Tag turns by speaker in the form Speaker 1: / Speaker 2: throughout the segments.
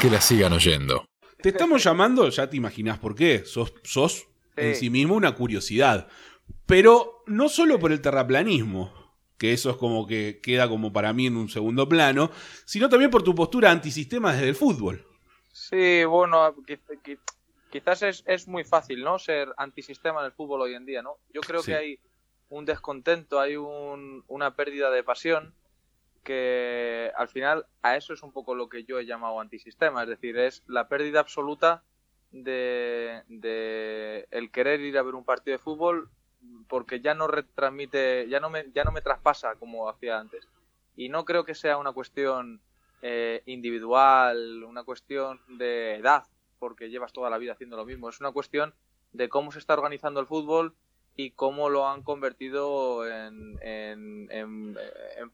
Speaker 1: Que la sigan oyendo.
Speaker 2: Te estamos llamando, ya te imaginás por qué. Sos, sos en sí mismo una curiosidad. Pero no solo por el terraplanismo, que eso es como que queda como para mí en un segundo plano, sino también por tu postura antisistema desde el fútbol.
Speaker 3: Sí, bueno, quizás es, muy fácil, ¿no? Ser antisistema en el fútbol hoy en día, ¿no? Yo creo que hay un descontento, hay una pérdida de pasión que al final a eso es un poco lo que yo he llamado antisistema, es decir, es la pérdida absoluta de, de el querer ir a ver un partido de fútbol porque ya no retransmite, ya no me, ya no me traspasa como hacía antes. Y no creo que sea una cuestión eh, individual, una cuestión de edad, porque llevas toda la vida haciendo lo mismo. Es una cuestión de cómo se está organizando el fútbol y cómo lo han convertido en, en, en,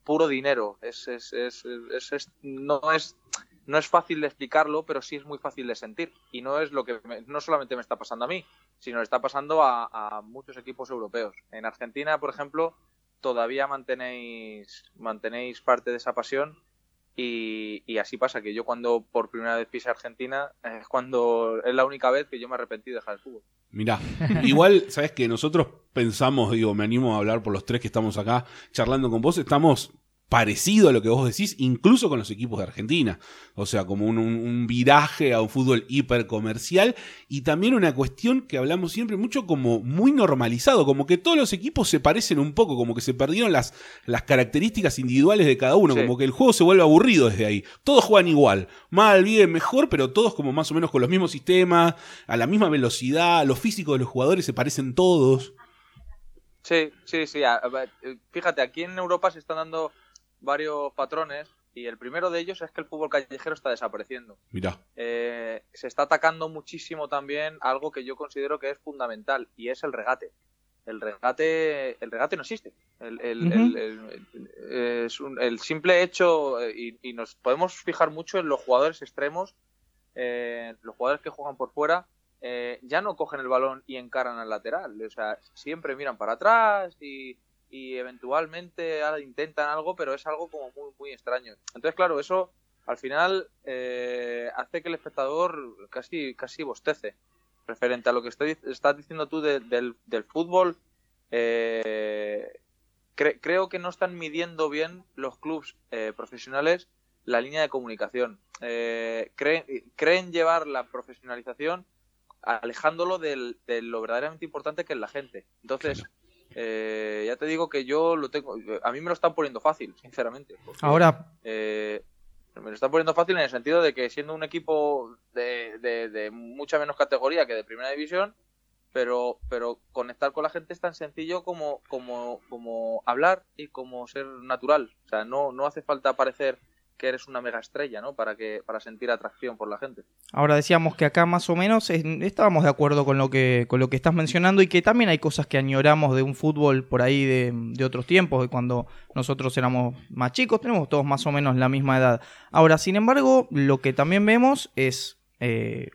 Speaker 3: puro dinero. Es, es, es, no es no es fácil de explicarlo, pero sí es muy fácil de sentir. Y no es lo que no solamente me está pasando a mí, sino le está pasando a, muchos equipos europeos. En Argentina, por ejemplo, todavía mantenéis, mantenéis parte de esa pasión y, así pasa que yo cuando por primera vez pise Argentina es cuando es la única vez que yo me arrepentí de dejar el fútbol.
Speaker 2: Mirá, igual, sabes que nosotros pensamos, digo, me animo a hablar por los tres que estamos acá charlando con vos, estamos parecido a lo que vos decís, incluso con los equipos de Argentina. O sea, como un, viraje a un fútbol hipercomercial y también una cuestión que hablamos siempre mucho como muy normalizado, como que todos los equipos se parecen un poco, como que se perdieron las, las características individuales de cada uno, como que el juego se vuelve aburrido desde ahí. Todos juegan igual, mal, bien, mejor, pero todos como más o menos con los mismos sistemas, a la misma velocidad, los físicos de los jugadores se parecen todos.
Speaker 3: Sí, sí, sí. Fíjate, aquí en Europa se están dando varios patrones y el primero de ellos es que el fútbol callejero está desapareciendo.
Speaker 2: Mira.
Speaker 3: Eh, se está atacando muchísimo también algo que yo considero que es fundamental y es el regate. El regate, el regate no existe. El, el, simple hecho, eh, y, nos podemos fijar mucho en los jugadores extremos, eh, los jugadores que juegan por fuera, ya no cogen el balón y encaran al lateral. O sea, siempre miran para atrás y, y eventualmente intentan algo, pero es algo como muy, muy extraño. Entonces, claro, eso al final eh, hace que el espectador casi, casi bostece. Referente a lo que estoy, estás diciendo tú del, del, fútbol, eh, creo que no están midiendo bien los clubes eh, profesionales la línea de comunicación. Creen, creen, llevar la profesionalización alejándolo de lo verdaderamente importante que es la gente. Entonces, eh, ya te digo que yo lo tengo. A mí me lo están poniendo fácil, sinceramente.
Speaker 4: Ahora.
Speaker 3: Eh, me lo están poniendo fácil en el sentido de que siendo un equipo de, mucha menos categoría que de primera división, pero, pero conectar con la gente es tan sencillo como, como, como hablar y como ser natural. O sea, no, no hace falta parecer que eres una mega estrella, ¿no? Para que para sentir atracción por la gente.
Speaker 4: Ahora decíamos que acá más o menos estábamos de acuerdo con lo que con lo que estás mencionando y que también hay cosas que añoramos de un fútbol por ahí de, otros tiempos, de cuando nosotros éramos más chicos, tenemos todos más o menos la misma edad. Ahora, sin embargo, lo que también vemos es eh,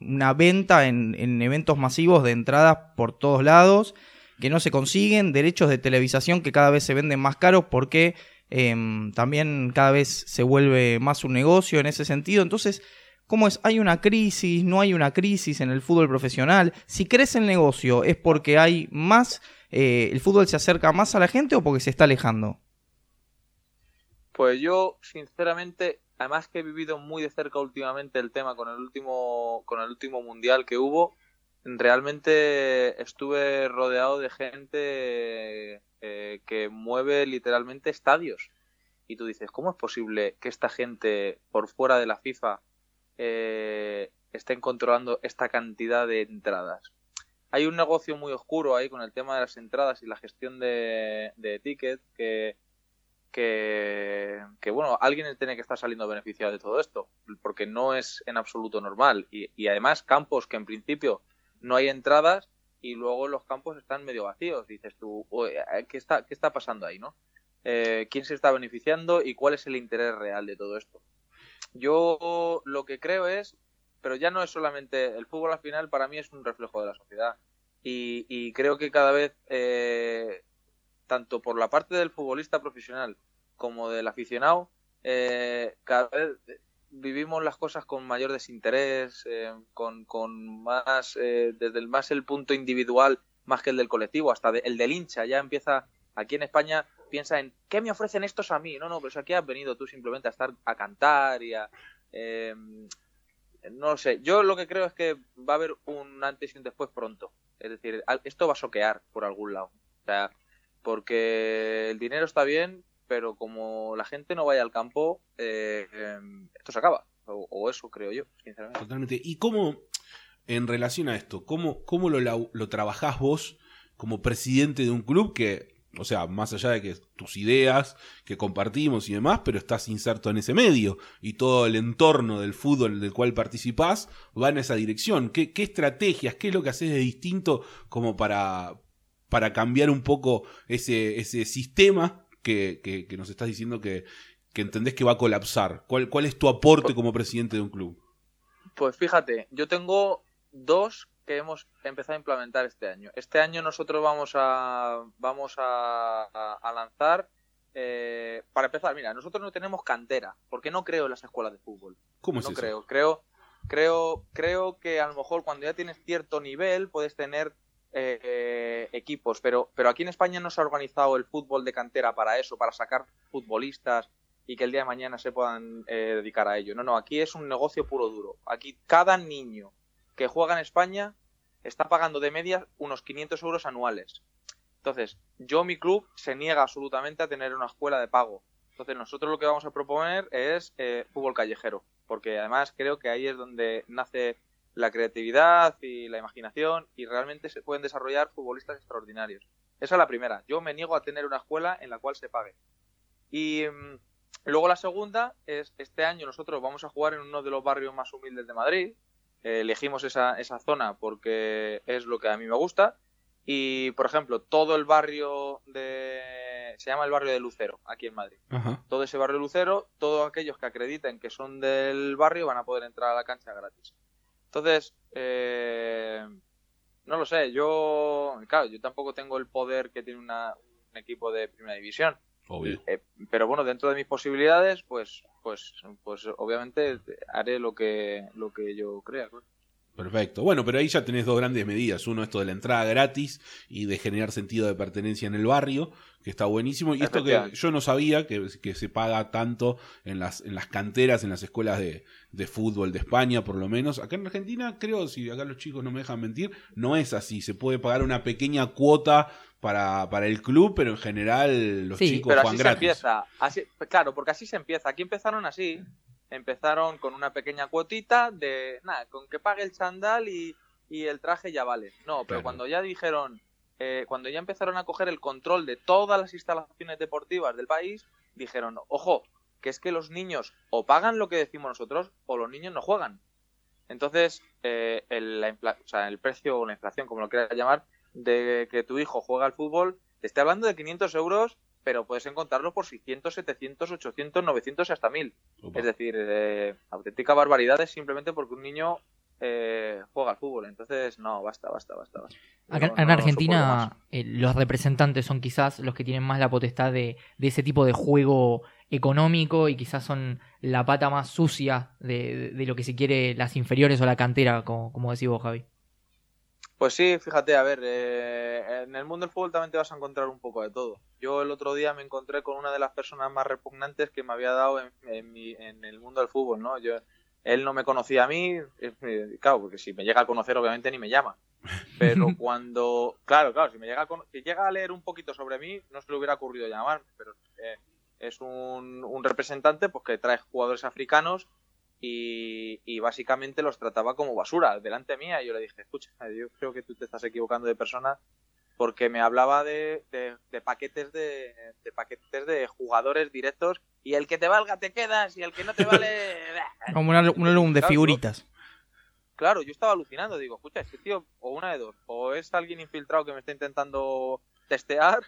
Speaker 4: una venta en, en eventos masivos de entradas por todos lados que no se consiguen, derechos de televisación que cada vez se venden más caros porque Em, también cada vez se vuelve más un negocio en ese sentido. Entonces, ¿cómo es? ¿Hay una crisis? ¿No hay una crisis en el fútbol profesional? Si crece el negocio, ¿es porque hay más, eh, el fútbol se acerca más a la gente o porque se está alejando?
Speaker 3: Pues yo, sinceramente, además que he vivido muy de cerca últimamente el tema con el último, con el último mundial que hubo, realmente estuve rodeado de gente eh, que mueve literalmente estadios. Y tú dices, ¿cómo es posible que esta gente por fuera de la FIFA eh, estén controlando esta cantidad de entradas? Hay un negocio muy oscuro ahí con el tema de las entradas y la gestión de, de ticket que, que, bueno, alguien tiene que estar saliendo beneficiado de todo esto, porque no es en absoluto normal. Y, y además campos que en principio no hay entradas y luego los campos están medio vacíos. Dices tú, eh, ¿qué está, qué está pasando ahí, no? Eh, ¿Quién se está beneficiando y cuál es el interés real de todo esto? Yo lo que creo es, pero ya no es solamente el fútbol al final, para mí es un reflejo de la sociedad. Y, creo que cada vez, eh, tanto por la parte del futbolista profesional como del aficionado, cada vez vivimos las cosas con mayor desinterés, eh, con, con, más, eh, desde el, más el punto individual más que el del colectivo, hasta el del hincha, ya empieza, aquí en España piensa en, ¿qué me ofrecen estos a mí? No, no, pero aquí has venido tú simplemente a estar a cantar y a... Em, no sé, yo lo que creo es que va a haber un antes y un después pronto. Es decir, esto va a soquear por algún lado. O sea, porque el dinero está bien, pero como la gente no vaya al campo, eh, em, esto se acaba. O, eso creo yo, sinceramente.
Speaker 2: Totalmente. ¿Y cómo, en relación a esto, cómo, cómo lo, lo trabajás vos como presidente de un club que o sea, más allá de que tus ideas que compartimos y demás, pero estás inserto en ese medio y todo el entorno del fútbol del cual participás va en esa dirección. ¿Qué, qué estrategias, qué es lo que haces de distinto como para, para cambiar un poco ese, ese sistema que, nos estás diciendo que, entendés que va a colapsar? ¿Cuál, ¿Cuál es tu aporte como presidente de un club?
Speaker 3: Pues fíjate, yo tengo dos que hemos empezado a implementar este año. Este año nosotros vamos a, vamos a, lanzar, eh, para empezar, mira, nosotros no tenemos cantera, porque no creo en las escuelas de fútbol.
Speaker 2: ¿Cómo es
Speaker 3: no
Speaker 2: eso?
Speaker 3: creo, creo, creo, creo que a lo mejor cuando ya tienes cierto nivel puedes tener eh, equipos, pero, pero aquí en España no se ha organizado el fútbol de cantera para eso, para sacar futbolistas y que el día de mañana se puedan eh, dedicar a ello. No, no, aquí es un negocio puro duro. Aquí cada niño que juega en España está pagando de media unos 500 euros anuales. Entonces, yo, mi club, se niega absolutamente a tener una escuela de pago. Entonces, nosotros lo que vamos a proponer es eh, fútbol callejero, porque además creo que ahí es donde nace la creatividad y la imaginación y realmente se pueden desarrollar futbolistas extraordinarios. Esa es la primera. Yo me niego a tener una escuela en la cual se pague. Y mm, luego la segunda es, este año nosotros vamos a jugar en uno de los barrios más humildes de Madrid. Eh, elegimos esa, esa zona porque es lo que a mí me gusta. Y, por ejemplo, todo el barrio de... Se llama el barrio de Lucero, aquí en Madrid. Todo ese barrio de Lucero, todos aquellos que acrediten que son del barrio van a poder entrar a la cancha gratis. Entonces, eh, no lo sé, yo, claro, yo tampoco tengo el poder que tiene un equipo de primera división.
Speaker 2: Obvio.
Speaker 3: Eh, pero bueno, dentro de mis posibilidades, pues, pues, pues obviamente haré lo que, lo que yo crea.
Speaker 2: Perfecto. Bueno, pero ahí ya tenés dos grandes medidas. Uno, esto de la entrada gratis y de generar sentido de pertenencia en el barrio, que está buenísimo. Y esto que yo no sabía, que, que, se paga tanto en las, en las canteras, en las escuelas de, de, fútbol de España, por lo menos. Acá en Argentina, creo, si acá los chicos no me dejan mentir, no es así. Se puede pagar una pequeña cuota para, para el club, pero en general los chicos
Speaker 3: pero
Speaker 2: así
Speaker 3: Se empieza. Así, claro, porque así se empieza. Aquí empezaron así empezaron con una pequeña cuotita de, nada, con que pague el chandal y, el traje ya vale. No, pero cuando ya dijeron, eh, cuando ya empezaron a coger el control de todas las instalaciones deportivas del país, dijeron, ojo, que es que los niños o pagan lo que decimos nosotros o los niños no juegan. Entonces, eh, el, o sea, el precio o la inflación, como lo quieras llamar, de que tu hijo juega al fútbol, te estoy hablando de 500 euros pero puedes encontrarlo por 600, 700, 800, 900 y hasta 1000. Es decir, eh, auténtica barbaridad simplemente porque un niño eh, juega al fútbol. Entonces, no, basta, basta, basta.
Speaker 1: en Argentina, eh, los representantes son quizás los que tienen más la potestad de, ese tipo de juego económico y quizás son la pata más sucia de, lo que se quiere las inferiores o la cantera, como, como decís vos, Javi.
Speaker 3: Pues sí, fíjate, a ver, eh, en el mundo del fútbol también te vas a encontrar un poco de todo. Yo el otro día me encontré con una de las personas más repugnantes que me había dado en, en, el mundo del fútbol, ¿no? Yo, él no me conocía a mí, eh, claro, porque si me llega a conocer obviamente ni me llama. Pero cuando, claro, claro, si me llega a, si llega a leer un poquito sobre mí, no se le hubiera ocurrido llamarme, pero eh, es un, un representante pues que trae jugadores africanos y, básicamente los trataba como basura delante mía. Y yo le dije, escucha, yo creo que tú te estás equivocando de persona porque me hablaba de, paquetes de, paquetes de jugadores directos y el que te valga te quedas y el que no te vale...
Speaker 4: como un álbum de figuritas.
Speaker 3: Claro, yo estaba alucinando, digo, escucha, este tío, o una de dos, o es alguien infiltrado que me está intentando testear,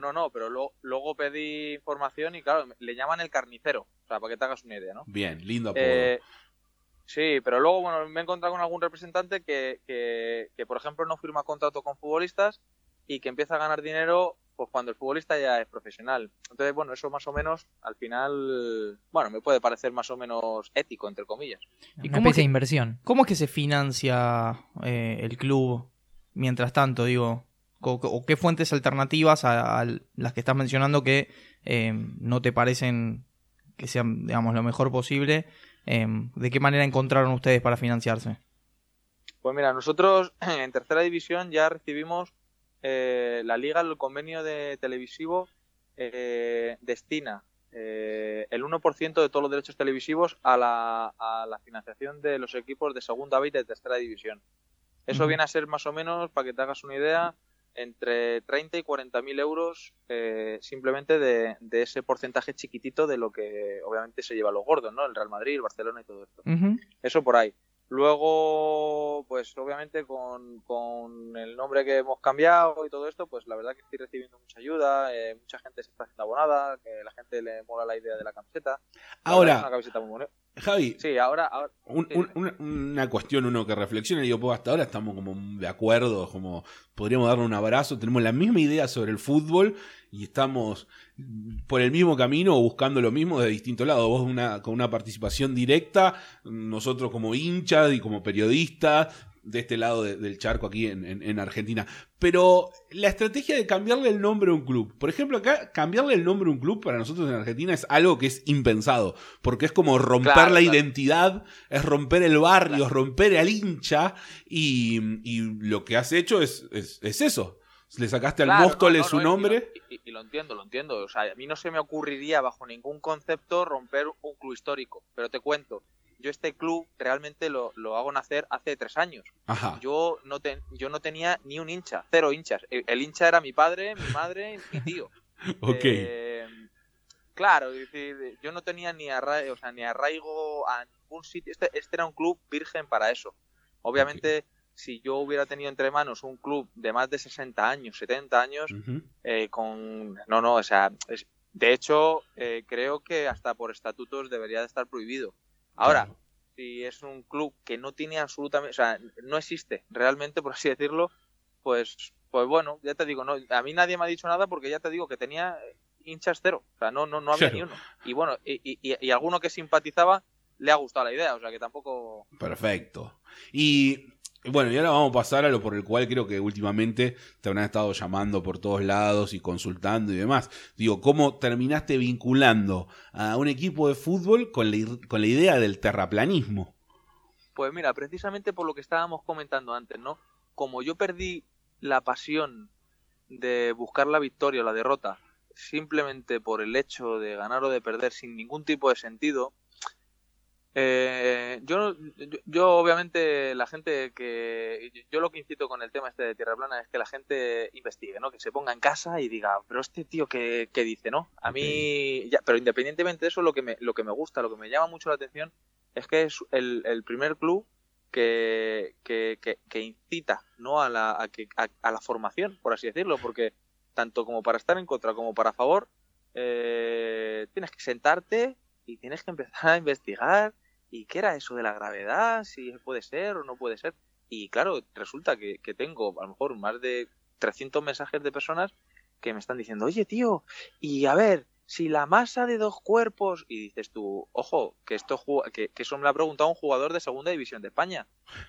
Speaker 3: no, no, pero luego pedí información y claro, le llaman el carnicero, o sea, para que te hagas una idea, ¿no?
Speaker 2: Bien, lindo apodo.
Speaker 3: Eh, sí, pero luego, bueno, me he encontrado con algún representante que, que, por ejemplo, no firma contrato con futbolistas y que empieza a ganar dinero pues cuando el futbolista ya es profesional. Entonces, bueno, eso más o menos, al final, bueno, me puede parecer más o menos ético, entre comillas.
Speaker 1: ¿Y Una especie de inversión.
Speaker 4: ¿Cómo es que se financia eh, el club mientras tanto, digo? ¿O, qué fuentes alternativas a, las que estás mencionando que eh, no te parecen que sean, digamos, lo mejor posible? Eh, ¿De qué manera encontraron ustedes para financiarse?
Speaker 3: Pues mira, nosotros en tercera división ya recibimos eh, la liga, el convenio de televisivo destina eh, el 1% de todos los derechos televisivos a la, a la, financiación de los equipos de segunda B y de tercera división. Eso viene a ser más o menos, para que te hagas una idea, entre 30 y 40 mil euros simplemente de, ese porcentaje chiquitito de lo que obviamente se lleva los gordos, ¿no? El Real Madrid, el Barcelona y todo esto. Eso por ahí. Luego, pues obviamente con, con, el nombre que hemos cambiado y todo esto, pues la verdad que estoy recibiendo mucha ayuda, eh, mucha gente se está haciendo abonada, que la gente le mola la idea de la camiseta.
Speaker 2: Ahora, Javi,
Speaker 3: sí, ahora,
Speaker 2: una cuestión uno que reflexiona, digo, pues hasta ahora estamos como de acuerdo, como podríamos darle un abrazo, tenemos la misma idea sobre el fútbol y estamos por el mismo camino o buscando lo mismo de distintos lados. Vos una, con una participación directa, nosotros como hinchas y como periodistas, de este lado del charco aquí en, Argentina. Pero la estrategia de cambiarle el nombre a un club, por ejemplo, acá cambiarle el nombre a un club para nosotros en Argentina es algo que es impensado, porque es como romper la identidad, es romper el barrio, es romper al hincha, y, lo que has hecho es, es eso le sacaste al Móstoles su nombre.
Speaker 3: Y, lo entiendo, lo entiendo. O sea, a mí no se me ocurriría bajo ningún concepto romper un club histórico. Pero te cuento, yo este club realmente lo, hago nacer hace tres años. Yo no, yo no tenía ni un hincha, cero hinchas. El, hincha era mi padre, mi madre y mi tío.
Speaker 2: ok.
Speaker 3: Eh, claro, yo no tenía ni arraigo, o sea, ni arraigo a ningún sitio. Este, este era un club virgen para eso. Obviamente si yo hubiera tenido entre manos un club de más de 60 años, 70 años, eh, con... No, no, o sea, de hecho, eh, creo que hasta por estatutos debería de estar prohibido. Ahora, si es un club que no tiene absolutamente, o sea, no existe realmente, por así decirlo, pues, pues bueno, ya te digo, no, a mí nadie me ha dicho nada porque ya te digo que tenía hinchas cero, o sea, no, no, no había ni uno. Y bueno, y, y, y alguno que simpatizaba le ha gustado la idea, o sea que tampoco...
Speaker 2: Perfecto. Y bueno, y ahora vamos a pasar a lo por el cual creo que últimamente te habrán estado llamando por todos lados y consultando y demás. Digo, ¿cómo terminaste vinculando a un equipo de fútbol con la, con la idea del terraplanismo?
Speaker 3: Pues mira, precisamente por lo que estábamos comentando antes, ¿no? Como yo perdí la pasión de buscar la victoria o la derrota simplemente por el hecho de ganar o de perder sin ningún tipo de sentido, eh, yo, yo, obviamente, la gente que. Yo lo que incito con el tema este de Tierra Plana es que la gente investigue, ¿no? Que se ponga en casa y diga, pero este tío, ¿qué, qué dice, no? A mí. Ya, pero independientemente de eso, lo que, me, lo que me gusta, lo que me llama mucho la atención es que es el, el primer club que, que, que, incita, ¿no? A la, a, que, a, la formación, por así decirlo, porque tanto como para estar en contra como para favor, eh, tienes que sentarte y tienes que empezar a investigar ¿y qué era eso de la gravedad? Si puede ser o no puede ser. Y claro, resulta que, tengo a lo mejor más de 300 mensajes de personas que me están diciendo, oye tío, y a ver, si la masa de dos cuerpos, y dices tú, ojo, que esto que, que eso me lo ha preguntado un jugador de segunda división de España.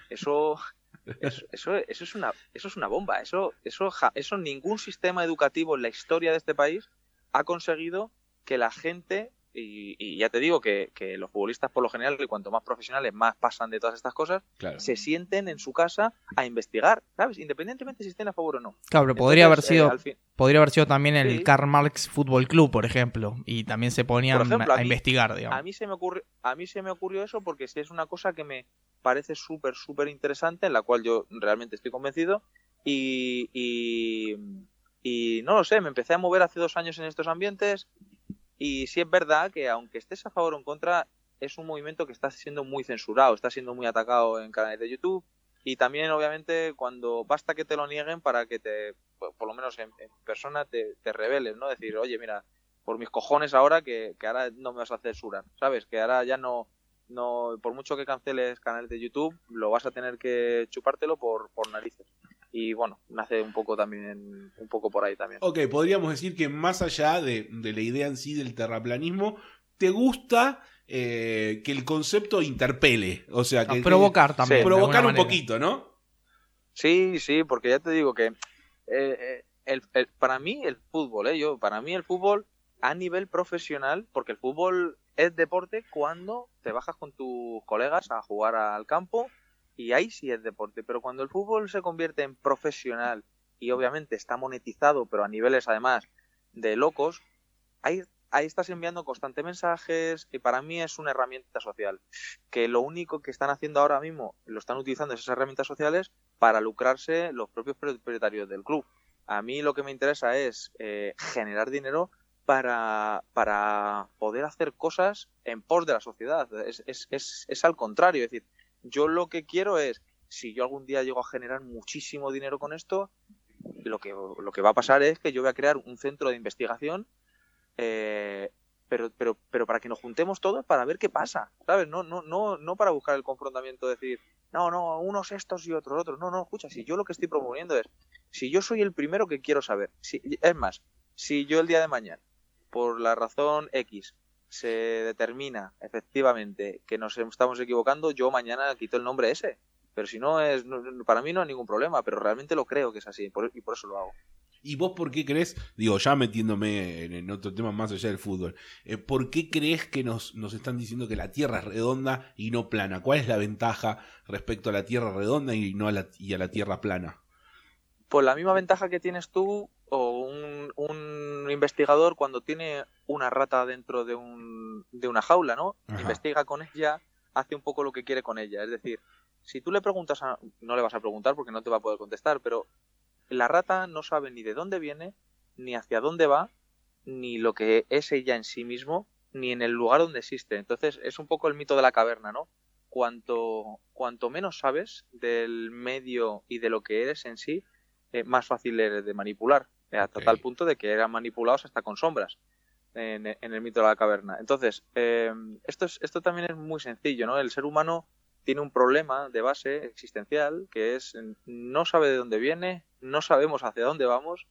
Speaker 3: Eso, eso, eso, es una, eso es una bomba. Eso, eso, eso ningún sistema educativo en la historia de este país ha conseguido que la gente y, ya te digo que, los futbolistas por lo general, cuanto más profesionales, más pasan de todas estas cosas, se sienten en su casa a investigar, ¿sabes? Independientemente si estén a favor o no.
Speaker 4: Claro, pero podría haber sido eh, podría haber sido también el Karl Marx Fútbol Club, por ejemplo, y también se ponían a, investigar, digamos.
Speaker 3: A mí, se me ocurrió, a mí se me ocurrió eso porque es una cosa que me parece súper, súper interesante, en la cual yo realmente estoy convencido y, y, y no lo sé, me empecé a mover hace dos años en estos ambientes y sí es verdad que aunque estés a favor o en contra, es un movimiento que está siendo muy censurado, está siendo muy atacado en canales de YouTube y también obviamente cuando basta que te lo nieguen para que te, por lo menos en, persona, te, te, reveles, ¿no? Decir, oye, mira, por mis cojones ahora que, que, ahora no me vas a censurar, ¿sabes? Que ahora ya no, no, por mucho que canceles canales de YouTube, lo vas a tener que chupártelo por, por narices. Y bueno, nace un poco también, un poco por ahí también.
Speaker 2: Ok, podríamos decir que más allá de, la idea en sí del terraplanismo, ¿te gusta eh, que el concepto interpele? O sea, que...
Speaker 4: provocar también.
Speaker 2: provocar un poquito, ¿no?
Speaker 3: Sí, sí, porque ya te digo que eh, el, para mí el fútbol, eh, yo, para mí el fútbol a nivel profesional, porque el fútbol es deporte cuando te bajas con tus colegas a jugar al campo y ahí sí es deporte, pero cuando el fútbol se convierte en profesional y obviamente está monetizado, pero a niveles además de locos, ahí, ahí estás enviando constantes mensajes y para mí es una herramienta social. Que lo único que están haciendo ahora mismo, lo están utilizando esas herramientas sociales para lucrarse los propios propietarios del club. A mí lo que me interesa es eh, generar dinero para, para poder hacer cosas en pos de la sociedad. Es, es, es, es al contrario, es decir, yo lo que quiero es, si yo algún día llego a generar muchísimo dinero con esto, lo que, lo que va a pasar es que yo voy a crear un centro de investigación, eh, pero, pero, pero para que nos juntemos todos para ver qué pasa, ¿sabes? No, no, no, no para buscar el confrontamiento, decir, no, no, unos estos y otros otros. No, no, escucha, si yo lo que estoy promoviendo es, si yo soy el primero que quiero saber, si, es más, si yo el día de mañana, por la razón X, se determina efectivamente que nos estamos equivocando, yo mañana quito el nombre ese. Pero si no es, para mí no hay ningún problema, pero realmente lo creo que es así y por eso lo hago.
Speaker 2: ¿Y vos por qué crees, digo, ya metiéndome en, otro tema más allá del fútbol, eh, ¿por qué crees que nos, nos están diciendo que la Tierra es redonda y no plana? ¿Cuál es la ventaja respecto a la Tierra redonda y, no a la, y a la Tierra plana?
Speaker 3: Pues la misma ventaja que tienes tú un investigador cuando tiene una rata dentro de, un, de una jaula, ¿no? Investiga con ella, hace un poco lo que quiere con ella. Es decir, si tú le preguntas, a, no le vas a preguntar porque no te va a poder contestar, pero la rata no sabe ni de dónde viene, ni hacia dónde va, ni lo que es ella en sí mismo, ni en el lugar donde existe. Entonces es un poco el mito de la caverna, ¿no? Cuanto, cuanto menos sabes del medio y de lo que eres en sí, eh, más fácil eres de manipular. Hasta tal punto de que eran manipulados hasta con sombras en, el mito de la caverna. Entonces, eh, esto, es, esto también es muy sencillo, ¿no? El ser humano tiene un problema de base existencial que es no sabe de dónde viene, no sabemos hacia dónde vamos,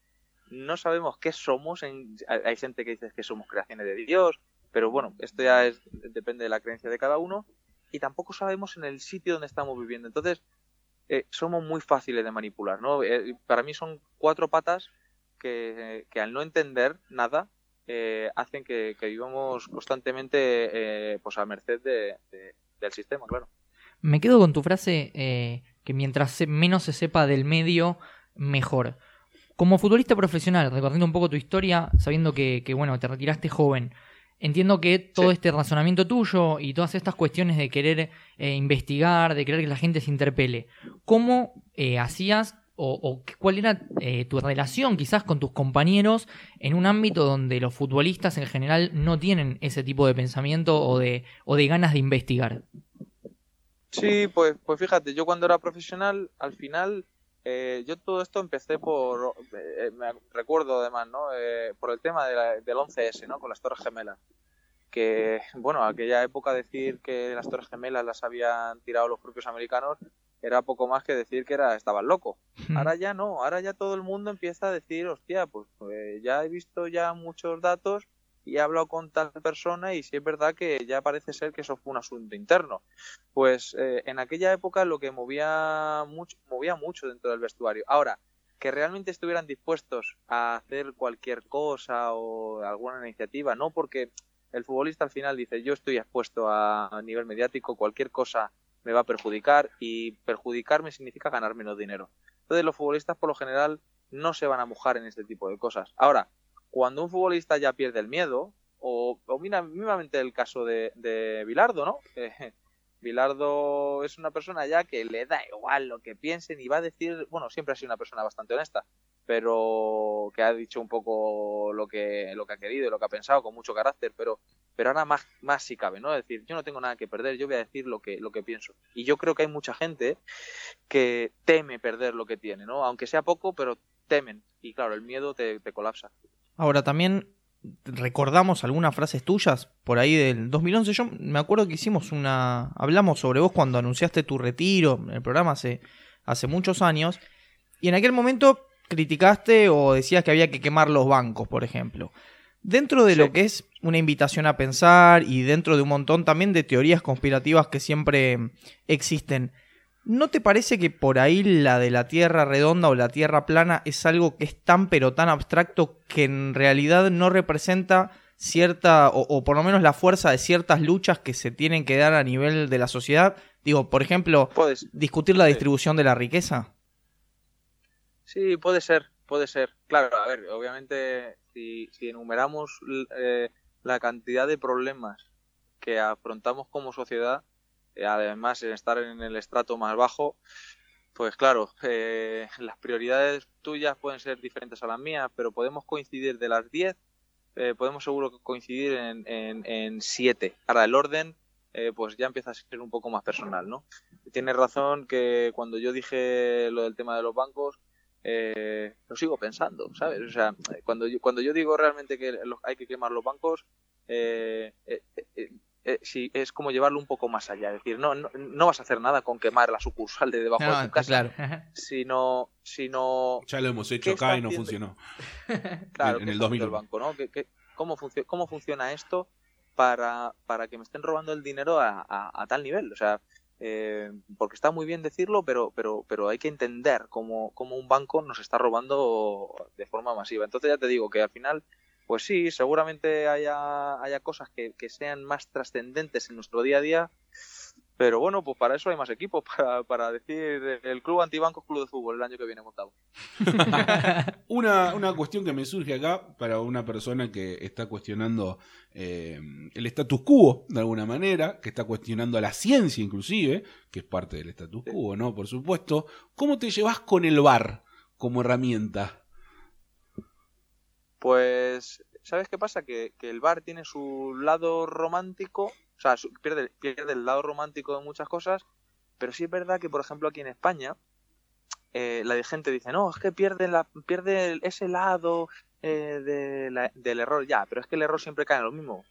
Speaker 3: no sabemos qué somos. hay gente que dice que somos creaciones de Dios, pero bueno, esto ya es, depende de la creencia de cada uno. Y tampoco sabemos en el sitio donde estamos viviendo. Entonces, eh, somos muy fáciles de manipular. ¿no? Eh, para mí son cuatro patas que, al no entender nada eh, hacen que, vivamos constantemente pues a merced del sistema, claro.
Speaker 1: Me quedo con tu frase eh, que mientras menos se sepa del medio, mejor. Como futbolista profesional, recordando un poco tu historia, sabiendo que, bueno, te retiraste joven, entiendo que todo este razonamiento tuyo y todas estas cuestiones de querer eh, investigar, de querer que la gente se interpele, ¿cómo eh, hacías o, cuál era tu relación quizás con tus compañeros en un ámbito donde los futbolistas en general no tienen ese tipo de pensamiento o de, ganas de investigar?
Speaker 3: Sí, pues, pues fíjate, yo cuando era profesional, al final, eh, yo todo esto empecé por, eh, me recuerdo además, ¿no? Eh, por el tema de del 11S, ¿no? Con las Torres Gemelas. Que, bueno, aquella época decir que las Torres Gemelas las habían tirado los propios americanos era poco más que decir que era estaban locos. Ahora ya no, ahora ya todo el mundo empieza a decir, hostia, pues, pues ya he visto ya muchos datos y he hablado con tal persona y si es verdad que ya parece ser que eso fue un asunto interno. Pues eh, en aquella época lo que movía mucho, movía mucho dentro del vestuario. Ahora, que realmente estuvieran dispuestos a hacer cualquier cosa o alguna iniciativa, no porque el futbolista al final dice yo estoy expuesto a, nivel mediático, cualquier cosa me va a perjudicar y perjudicarme significa ganar menos dinero. Entonces los futbolistas por lo general no se van a mojar en este tipo de cosas. Ahora, cuando un futbolista ya pierde el miedo, o, o mira mínimamente el caso de, de Bilardo, ¿no? Eh, Bilardo es una persona ya que le da igual lo que piensen y va a decir, bueno, siempre ha sido una persona bastante honesta, pero que ha dicho un poco lo que, lo que ha querido y lo que ha pensado con mucho carácter, pero, pero ahora más, más si cabe, ¿no? Es decir, yo no tengo nada que perder, yo voy a decir lo que, lo que pienso. Y yo creo que hay mucha gente que teme perder lo que tiene, ¿no? Aunque sea poco, pero temen. Y claro, el miedo te, te colapsa.
Speaker 4: Ahora también recordamos algunas frases tuyas por ahí del 2011. Yo me acuerdo que hicimos una. Hablamos sobre vos cuando anunciaste tu retiro en el programa hace, hace muchos años. Y en aquel momento criticaste o decías que había que quemar los bancos, por ejemplo. Dentro de lo que es una invitación a pensar y dentro de un montón también de teorías conspirativas que siempre existen, ¿no te parece que por ahí la de la Tierra redonda o la Tierra plana es algo que es tan pero tan abstracto que en realidad no representa cierta, o, por lo menos la fuerza de ciertas luchas que se tienen que dar a nivel de la sociedad? Digo, por ejemplo, discutir la distribución de la riqueza.
Speaker 3: Sí, puede ser, puede ser. Claro, a ver, obviamente si, enumeramos eh, la cantidad de problemas que afrontamos como sociedad, eh, además en estar en el estrato más bajo, pues claro, eh, las prioridades tuyas pueden ser diferentes a las mías, pero podemos coincidir de las 10, podemos seguro coincidir en, en, 7. Ahora, el orden, pues ya empieza a ser un poco más personal, ¿no? Tienes razón que cuando yo dije lo del tema de los bancos, eh, lo sigo pensando, ¿sabes? O sea, cuando yo, cuando yo digo realmente que hay que quemar los bancos, eh, eh, eh es como llevarlo un poco más allá. Es decir, no, no, vas a hacer nada con quemar la sucursal de debajo de tu casa, claro. sino, sino...
Speaker 2: Ya lo hemos hecho acá y no funcionó.
Speaker 3: claro, en, el 2000. El banco, ¿no? cómo, ¿Cómo funciona esto para, para que me estén robando el dinero a, a tal nivel? O sea, eh, porque está muy bien decirlo, pero, pero, pero hay que entender cómo, cómo, un banco nos está robando de forma masiva. Entonces ya te digo que al final, pues sí, seguramente haya, haya cosas que, que sean más trascendentes en nuestro día a día, pero bueno, pues para eso hay más equipos, para, para decir el club antibanco club de fútbol el año que viene montado.
Speaker 2: una, una cuestión que me surge acá para una persona que está cuestionando eh, el status quo de alguna manera, que está cuestionando a la ciencia inclusive, que es parte del status quo, ¿no? Por supuesto. ¿Cómo te llevas con el bar como herramienta?
Speaker 3: Pues, ¿sabes qué pasa? Que, que el bar tiene su lado romántico o sea, pierde, pierde el lado romántico de muchas cosas, pero sí es verdad que, por ejemplo, aquí en España, eh, la gente dice, no, es que pierde, la, pierde ese lado eh, del error, ya, pero es que el error siempre cae en lo mismo,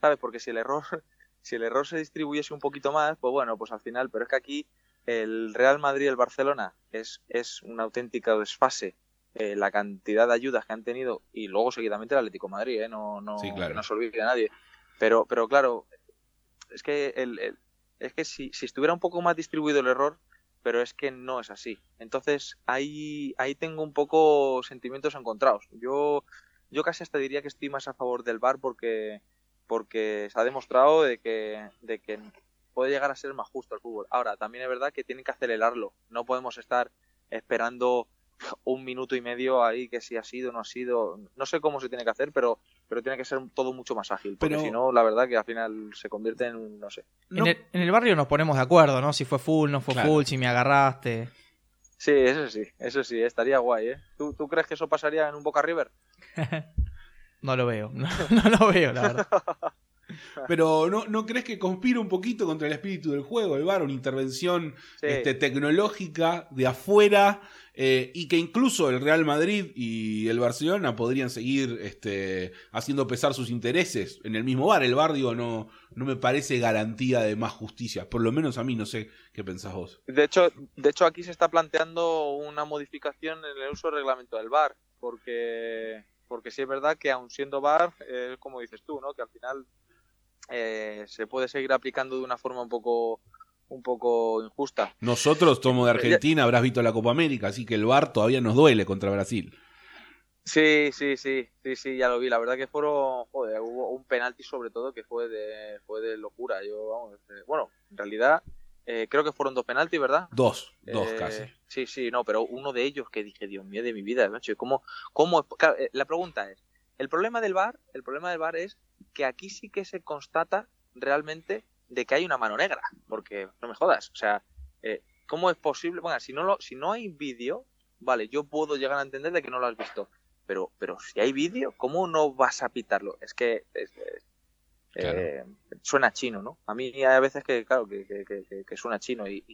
Speaker 3: ¿sabes? Porque si el error, si el error se distribuyese un poquito más, pues bueno, pues al final, pero es que aquí el Real Madrid y el Barcelona es, es una auténtica desfase eh, la cantidad de ayudas que han tenido y luego seguidamente el Atlético Madrid, ¿eh? no, no, no se olvide de nadie. Pero, pero claro, es que, el, es que si, si, estuviera un poco más distribuido el error, pero es que no es así. Entonces ahí, ahí tengo un poco sentimientos encontrados. Yo, yo casi hasta diría que estoy más a favor del VAR porque, porque se ha demostrado de que, de que puede llegar a ser más justo el fútbol. Ahora, también es verdad que tienen que acelerarlo. No podemos estar esperando un minuto y medio ahí que si ha sido no ha sido. No sé cómo se tiene que hacer, pero pero tiene que ser todo mucho más ágil, porque si no, la verdad que al final se convierte en, no sé.
Speaker 4: En, el, barrio nos ponemos de acuerdo, ¿no? Si fue full, no fue full, si me agarraste.
Speaker 3: Sí, eso sí, eso sí, estaría guay, ¿eh? ¿Tú, ¿Tú, crees que eso pasaría en un Boca River?
Speaker 4: no lo veo, no, lo veo, la verdad.
Speaker 2: Pero ¿no, ¿no crees que conspira un poquito contra el espíritu del juego, el bar? Una intervención este, tecnológica de afuera eh, y que incluso el Real Madrid y el Barcelona podrían seguir este, haciendo pesar sus intereses en el mismo bar. El bar, digo, no, no me parece garantía de más justicia. Por lo menos a mí, no sé qué pensás vos.
Speaker 3: De hecho, de hecho aquí se está planteando una modificación en el uso del reglamento del bar, porque, porque sí es verdad que aun siendo bar, es como dices tú, ¿no? que al final eh, se puede seguir aplicando de una forma un poco un poco injusta.
Speaker 2: Nosotros somos de Argentina, habrás visto la Copa América, así que el VAR todavía nos duele contra Brasil.
Speaker 3: Sí, sí, sí, sí, sí, ya lo vi. La verdad que fueron, joder, hubo un penalti sobre todo que fue de, fue de locura. Yo, vamos, este, bueno, en realidad eh, creo que fueron dos penaltis, ¿verdad?
Speaker 2: Dos, dos eh, casi.
Speaker 3: Sí, sí, no, pero uno de ellos que dije, Dios mío, de mi vida, macho, ¿cómo, cómo, eh, la pregunta es, el problema del VAR, el problema del VAR es que aquí sí que se constata realmente de que hay una mano negra, porque no me jodas, o sea, eh, ¿cómo es posible? Bueno, si no, lo, si no hay vídeo, vale, yo puedo llegar a entender de que no lo has visto, pero, pero si hay vídeo, ¿cómo no vas a pitarlo? Es que eh, suena chino, ¿no? A mí hay veces que, claro, que, que, suena chino y,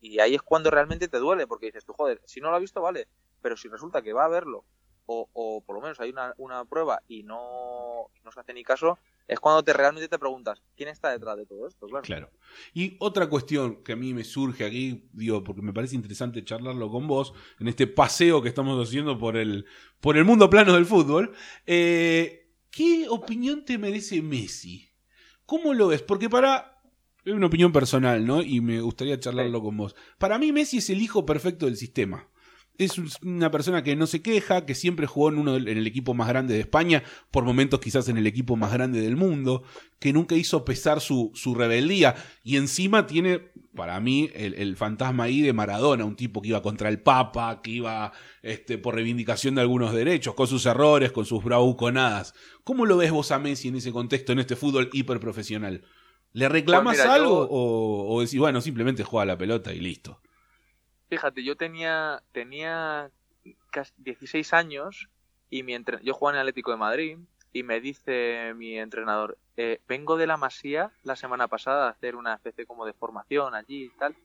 Speaker 3: y, ahí es cuando realmente te duele, porque dices tú, joder, si no lo has visto, vale, pero si resulta que va a verlo, o, o por lo menos hay una, una prueba y no, no se hace ni caso, es cuando te realmente te preguntas, ¿quién está detrás de todo esto? Claro.
Speaker 2: Claro. Y otra cuestión que a mí me surge aquí, digo, porque me parece interesante charlarlo con vos, en este paseo que estamos haciendo por el, por el mundo plano del fútbol, eh, ¿qué opinión te merece Messi? ¿Cómo lo ves? Porque para... Es una opinión personal, ¿no? Y me gustaría charlarlo con vos. Para mí Messi es el hijo perfecto del sistema es una persona que no se queja, que siempre jugó en, uno, en el equipo más grande de España, por momentos quizás en el equipo más grande del mundo, que nunca hizo pesar su, su rebeldía. Y encima tiene, para mí, el, fantasma ahí de Maradona, un tipo que iba contra el Papa, que iba este, por reivindicación de algunos derechos, con sus errores, con sus bravuconadas. ¿Cómo lo ves vos a Messi en ese contexto, en este fútbol hiperprofesional? ¿Le reclamas pues algo o, o decís, bueno, simplemente juega la pelota y listo?
Speaker 3: Fíjate, yo tenía, tenía casi 16 años y mi yo jugaba en el Atlético de Madrid y me dice mi entrenador, eh, vengo de la Masía la semana pasada a hacer una especie como de formación allí y tal.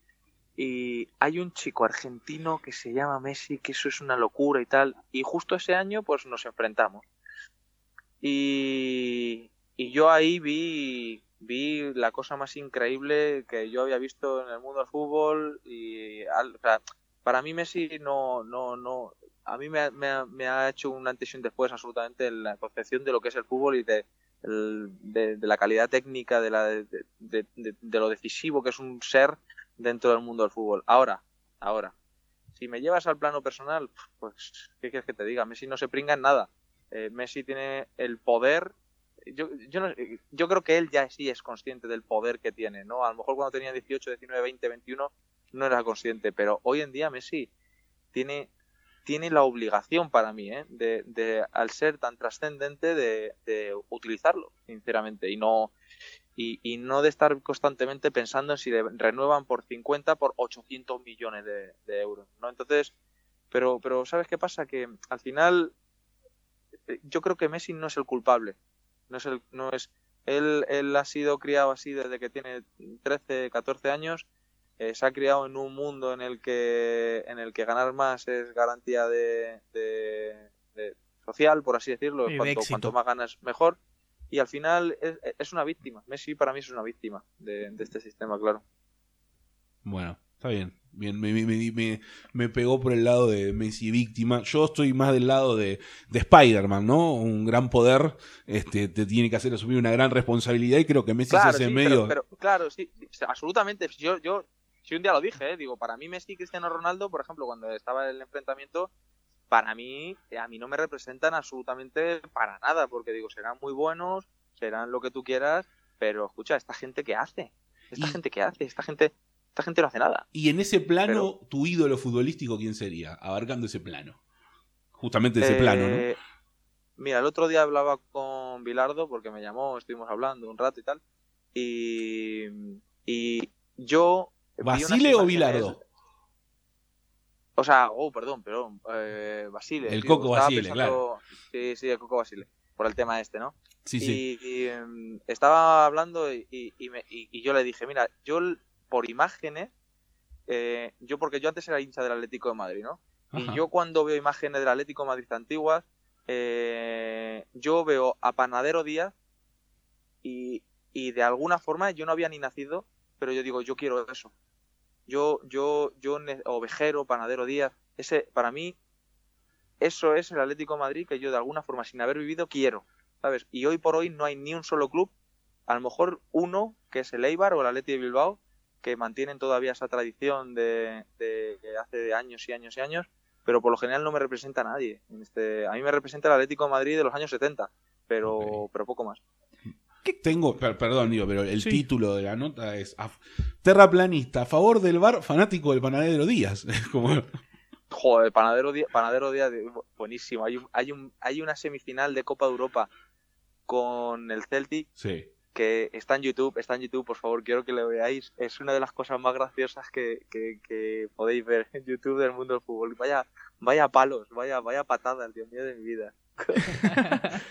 Speaker 3: Y hay un chico argentino que se llama Messi, que eso es una locura y tal. Y justo ese año pues nos enfrentamos. Y, y yo ahí vi vi la cosa más increíble que yo había visto en el mundo del fútbol y para mí Messi no no no a mí me, ha hecho un antes y un después absolutamente en la concepción de lo que es el fútbol y de, de, la calidad técnica de, la, de, lo decisivo que es un ser dentro del mundo del fútbol. Ahora ahora si me llevas al plano personal pues qué quieres que te diga Messi no se pringa en nada. Eh, Messi tiene el poder yo, yo, yo creo que él ya sí es consciente del poder que tiene, ¿no? A lo mejor cuando tenía 18, 19, 20, 21 no era consciente, pero hoy en día Messi tiene, tiene la obligación para mí, ¿eh? de, al ser tan trascendente, de, utilizarlo, sinceramente, y no, y, no de estar constantemente pensando en si renuevan por 50, por 800 millones de, de, euros, ¿no? Entonces, pero, pero ¿sabes qué pasa? Que al final eh, yo creo que Messi no es el culpable no es, el, no es él, él ha sido criado así desde que tiene 13, 14 años. Eh, se ha criado en un mundo en el que en el que ganar más es garantía de, de, social, por así decirlo. cuanto, más ganas, mejor. Y al final es, es, una víctima. Messi para mí es una víctima de este sistema, claro.
Speaker 2: Bueno, está bien. Bien, me, me, me, pegó por el lado de Messi víctima. Yo estoy más del lado de, de Spider-Man, ¿no? Un gran poder este, te tiene que hacer asumir una gran responsabilidad y creo que Messi se hace medio.
Speaker 3: Pero, claro, sí, absolutamente. Yo, yo, si un día lo dije, ¿eh? digo, para mí Messi y Cristiano Ronaldo, por ejemplo, cuando estaba en el enfrentamiento, para mí, a mí no me representan absolutamente para nada, porque digo, serán muy buenos, serán lo que tú quieras, pero escucha, esta gente que hace, esta gente que hace, esta gente esta gente no hace nada.
Speaker 2: Y en ese plano, tu ídolo futbolístico, ¿quién sería? Abarcando ese plano. Justamente ese plano, ¿no? Eh,
Speaker 3: mira, el otro día hablaba con Bilardo porque me llamó, estuvimos hablando un rato y tal. Y, y yo.
Speaker 2: ¿Basile o Bilardo?
Speaker 3: O sea, oh, perdón, perdón. Eh, Basile.
Speaker 2: El Coco Basile, claro.
Speaker 3: Sí, sí, el Coco Basile. Por el tema este, ¿no?
Speaker 2: Sí, sí.
Speaker 3: Y, em, estaba hablando y, y, yo le dije, mira, yo por imágenes, eh, yo porque yo antes era hincha del Atlético de Madrid, ¿no? Y yo cuando veo imágenes del Atlético de Madrid antiguas, eh, yo veo a Panadero Díaz y, y, de alguna forma yo no había ni nacido, pero yo digo, yo quiero eso. Yo, yo, yo, Ovejero, Panadero Díaz, ese, para mí, eso es el Atlético de Madrid que yo de alguna forma, sin haber vivido, quiero, ¿sabes? Y hoy por hoy no hay ni un solo club, a lo mejor uno, que es el Eibar o el Atlético de Bilbao, que mantienen todavía esa tradición de, de, hace años y años y años, pero por lo general no me representa a nadie. Este, a mí me representa el Atlético de Madrid de los años 70, pero, pero poco más.
Speaker 2: ¿Qué tengo? perdón, digo, pero el título de la nota es Terraplanista, a favor del bar, fanático del panadero Díaz. Como...
Speaker 3: Joder, panadero Díaz, panadero Díaz, buenísimo. Hay, un, hay, un, hay una semifinal de Copa de Europa con el Celtic.
Speaker 2: Sí
Speaker 3: que está en YouTube, está en YouTube, por favor, quiero que lo veáis. Es una de las cosas más graciosas que, que, podéis ver en YouTube del mundo del fútbol. Vaya, vaya palos, vaya, vaya patadas, Dios mío de mi vida.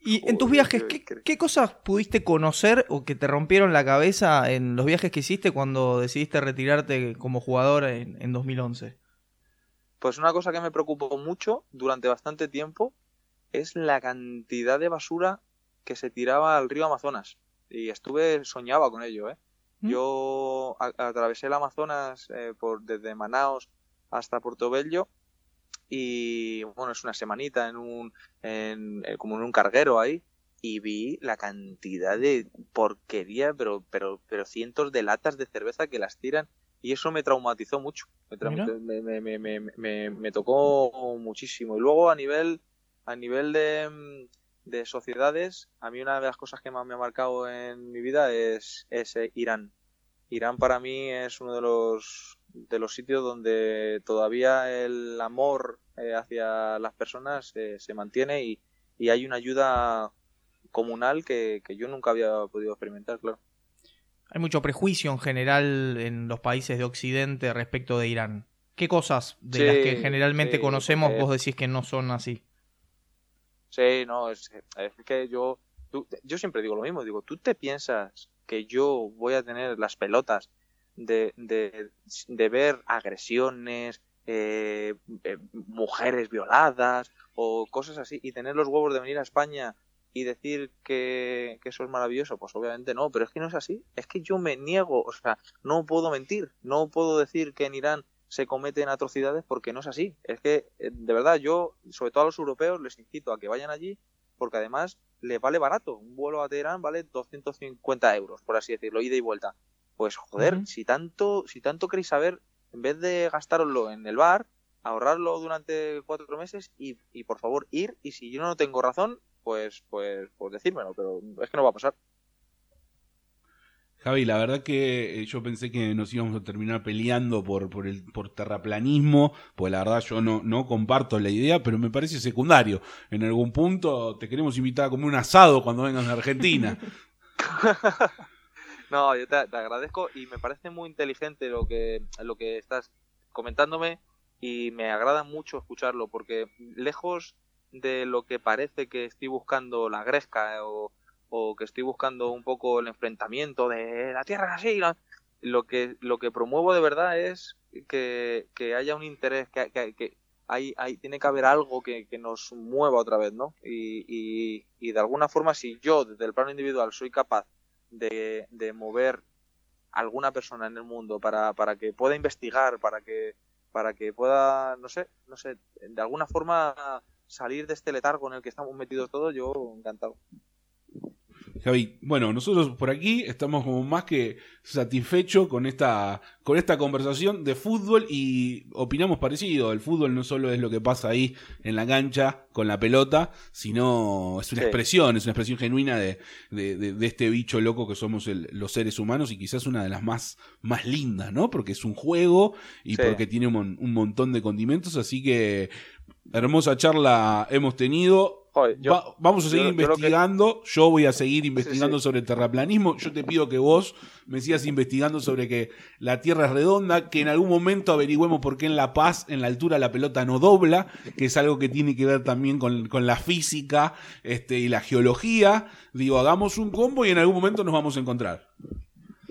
Speaker 4: y en tus viajes, ¿qué, cosas pudiste conocer o que te rompieron la cabeza en los viajes que hiciste cuando decidiste retirarte como jugador en, en 2011?
Speaker 3: Pues una cosa que me preocupó mucho durante bastante tiempo es la cantidad de basura que se tiraba al río Amazonas. Y estuve, soñaba con ello, ¿eh?
Speaker 4: ¿Mm?
Speaker 3: Yo atravesé el Amazonas eh, por, desde Manaos hasta Portobello y bueno, es una semanita en un, en, eh, como en un carguero ahí y vi la cantidad de porquería, pero, pero, pero cientos de latas de cerveza que las tiran y eso me traumatizó mucho, me, tra- me, me, me, me, me- me tocó muchísimo. Y luego a nivel, a nivel de, de sociedades, a mí una de las cosas que más me ha marcado en mi vida es, es eh, Irán. Irán para mí es uno de los, de los sitios donde todavía el amor eh, hacia las personas eh, se mantiene y, y hay una ayuda comunal que, que yo nunca había podido experimentar, claro.
Speaker 4: Hay mucho prejuicio en general en los países de Occidente respecto de Irán. ¿Qué cosas de
Speaker 3: Sí,
Speaker 4: las que generalmente
Speaker 3: sí,
Speaker 4: conocemos
Speaker 3: porque-
Speaker 4: vos decís que no son así?
Speaker 3: Sí, no, es, que yo, yo siempre digo lo mismo, digo, ¿tú te piensas que yo voy a tener las pelotas de, de, de ver agresiones, eh, eh, mujeres violadas o cosas así y tener los huevos de venir a España y decir que, que eso es maravilloso? Pues obviamente no, pero es que no es así, es que yo me niego, o sea, no puedo mentir, no puedo decir que en Irán se cometen atrocidades porque no es así. Es que, eh, de verdad, yo, sobre todo a los europeos, les incito a que vayan allí porque además les vale barato. Un vuelo a Teherán vale 250 euros, por así decirlo, ida y vuelta. Pues joder, si tanto, si tanto queréis saber, en vez de gastároslo en el bar, ahorrarlo durante cuatro meses y, y por favor ir. Y si yo no tengo razón, pues, pues, pues decírmelo, pero es que no va a pasar.
Speaker 2: Javi, la verdad que eh, yo pensé que nos íbamos a terminar peleando por, por el por terraplanismo, pues la verdad yo no, no comparto la idea, pero me parece secundario. En algún punto te queremos invitar a comer un asado cuando vengas a Argentina.
Speaker 3: No, yo te, te agradezco y me parece muy inteligente lo que, lo que estás comentándome y me agrada mucho escucharlo porque lejos de lo que parece que estoy buscando la gresca o, o que estoy buscando un poco el enfrentamiento de la tierra así, lo que, lo que promuevo de verdad es que, que haya un interés, que, que, que hay, hay, tiene que haber algo que, que nos mueva otra vez, ¿no? Y, y, y de alguna forma, si yo desde el plano individual soy capaz de, de mover alguna persona en el mundo para, para que pueda investigar, para que, para que pueda, no sé, no sé, de alguna forma salir de este letargo en el que estamos metidos todos, yo encantado.
Speaker 2: Javi, bueno, nosotros por aquí estamos como más que satisfechos con esta, con esta conversación de fútbol y opinamos parecido. El fútbol no solo es lo que pasa ahí en la cancha con la pelota, sino es una
Speaker 3: Sí.
Speaker 2: expresión, es una expresión genuina de, de- de- de este bicho loco que somos el- los seres humanos y quizás una de las más, más lindas, ¿no? Porque es un juego y
Speaker 3: Sí.
Speaker 2: porque tiene un, un montón de condimentos, así que hermosa charla hemos tenido.
Speaker 3: Joder, yo,
Speaker 2: Va- vamos a seguir
Speaker 3: yo- yo lo que-
Speaker 2: investigando. Yo voy a seguir investigando
Speaker 3: sí.
Speaker 2: sobre el terraplanismo. Yo te pido que vos me sigas investigando sobre que la Tierra es redonda, que en algún momento averigüemos por qué en La Paz, en la altura, la pelota no dobla, que es algo que tiene que ver también con, con la física este, y la geología. Digo, hagamos un combo y en algún momento nos vamos a encontrar.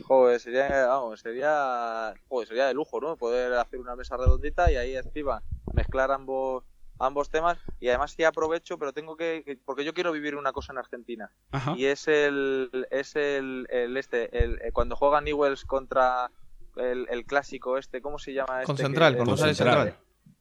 Speaker 3: joder, sería, vamos, sería, joder, sería de lujo, ¿no? Poder hacer una mesa redondita y ahí encima mezclar ambos ambos temas y además sí aprovecho pero tengo que que- porque yo quiero vivir una cosa en Argentina
Speaker 2: Ajá.
Speaker 3: y es el es el, el este el, eh, cuando juega Newells contra el, el clásico este cómo se llama
Speaker 4: Con
Speaker 3: este
Speaker 4: Central, con
Speaker 3: el-
Speaker 4: Rosario
Speaker 2: Central.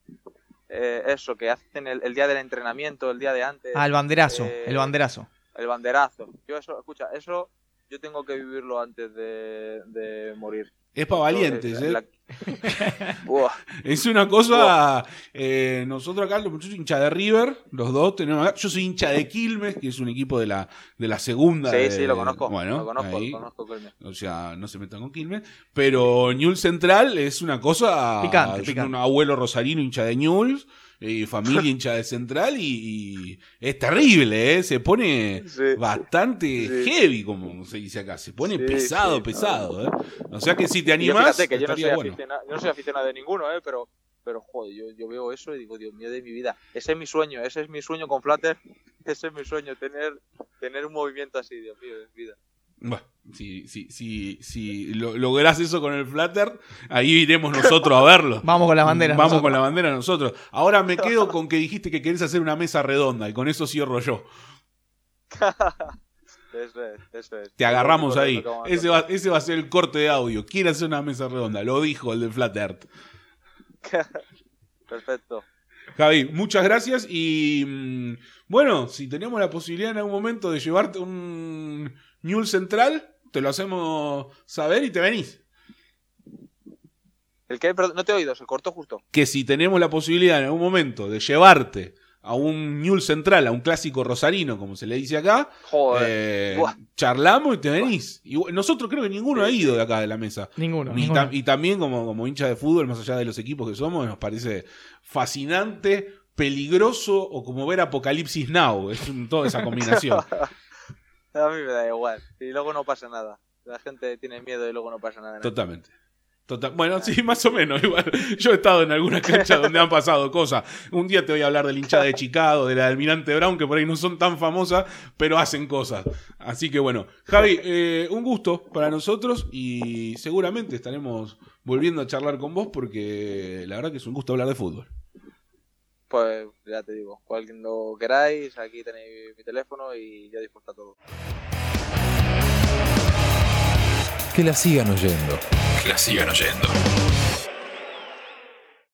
Speaker 4: Central.
Speaker 3: eh, eso que hacen el, el día del entrenamiento el día de antes
Speaker 4: Ah, el banderazo,
Speaker 3: Eh,
Speaker 4: el banderazo.
Speaker 3: el banderazo yo eso escucha eso yo tengo que vivirlo antes de, de morir
Speaker 2: Es para valientes, ¿eh?
Speaker 3: la-.
Speaker 2: Es una cosa. eh, nosotros acá, los muchachos hincha de River, los dos tenemos acá. Yo soy hincha de Quilmes, que es un equipo de la, de la segunda.
Speaker 3: sí
Speaker 2: de-
Speaker 3: sí lo conozco
Speaker 2: Bueno,
Speaker 3: lo conozco
Speaker 2: ahí,
Speaker 3: lo conozco Colme.
Speaker 2: O sea, no se metan con Quilmes. Pero Newell's Central es una cosa.
Speaker 4: Picante, picante.
Speaker 2: un abuelo rosarino hincha de Newell's. Eh, familia hincha de Central y, y es terrible, ¿eh? Se pone
Speaker 3: Sí.
Speaker 2: bastante
Speaker 3: Sí.
Speaker 2: heavy, como se dice acá. Se pone
Speaker 3: Sí,
Speaker 2: pesado, pesado, ¿eh? O sea que si te
Speaker 3: Y yo yo no soy,
Speaker 2: bueno.
Speaker 3: yo no soy aficionado de ninguno, ¿eh? pero, pero joder, yo, yo veo eso y digo, Dios mío de mi vida. Ese es mi sueño, ese es mi sueño con Flutter, ese es mi sueño, tener, tener un movimiento así, Dios mío de mi vida.
Speaker 2: Bueno, si, si, si, si lo- lográs eso con el Flutter, ahí iremos nosotros a verlo.
Speaker 4: Vamos con las banderas.
Speaker 2: Vamos
Speaker 4: nosotros.
Speaker 2: con la bandera nosotros. Ahora me quedo con que dijiste que querés hacer una mesa redonda y con eso cierro yo.
Speaker 3: Eso es, eso es.
Speaker 2: Te agarramos ahí. Ese va, ese va a ser el corte de audio. Quiere hacer una mesa redonda. Lo dijo el de Flat Earth.
Speaker 3: Perfecto.
Speaker 2: Javi, muchas gracias y mm, bueno, si tenemos la posibilidad en algún momento de llevarte un Newell Central, te lo hacemos saber y te venís.
Speaker 3: ¿El? Perdón, no te he oído, se cortó justo.
Speaker 2: Que si tenemos la posibilidad en algún momento de llevarte a un Newell Central, a un clásico rosarino, como se le dice acá,
Speaker 3: Joder.
Speaker 2: eh, charlamos y te venís. Y nosotros creo que ninguno ha ido de acá de la mesa.
Speaker 4: Ninguno.
Speaker 2: Y,
Speaker 1: Ninguno.
Speaker 2: tam- y también como, como hincha de fútbol, más allá de los equipos que somos, nos parece fascinante, peligroso o como ver Apocalipsis Now. Es un- toda esa combinación.
Speaker 3: A mí me da igual. Y luego no pasa nada. La gente tiene miedo y luego no pasa nada.
Speaker 2: Totalmente. Total- Bueno, sí, más o menos. Igual. Yo he estado en algunas canchas donde han pasado cosas. Un día te voy a hablar del hinchada de Chicago, de la Almirante Brown, que por ahí no son tan famosas, pero hacen cosas. Así que bueno, Javi, eh, un gusto para nosotros y seguramente estaremos volviendo a charlar con vos porque la verdad que es un gusto hablar de fútbol.
Speaker 3: Pues ya te digo, lo queráis, aquí tenéis mi teléfono y ya dispuesto a todo.
Speaker 5: Que la sigan oyendo. Que la sigan oyendo.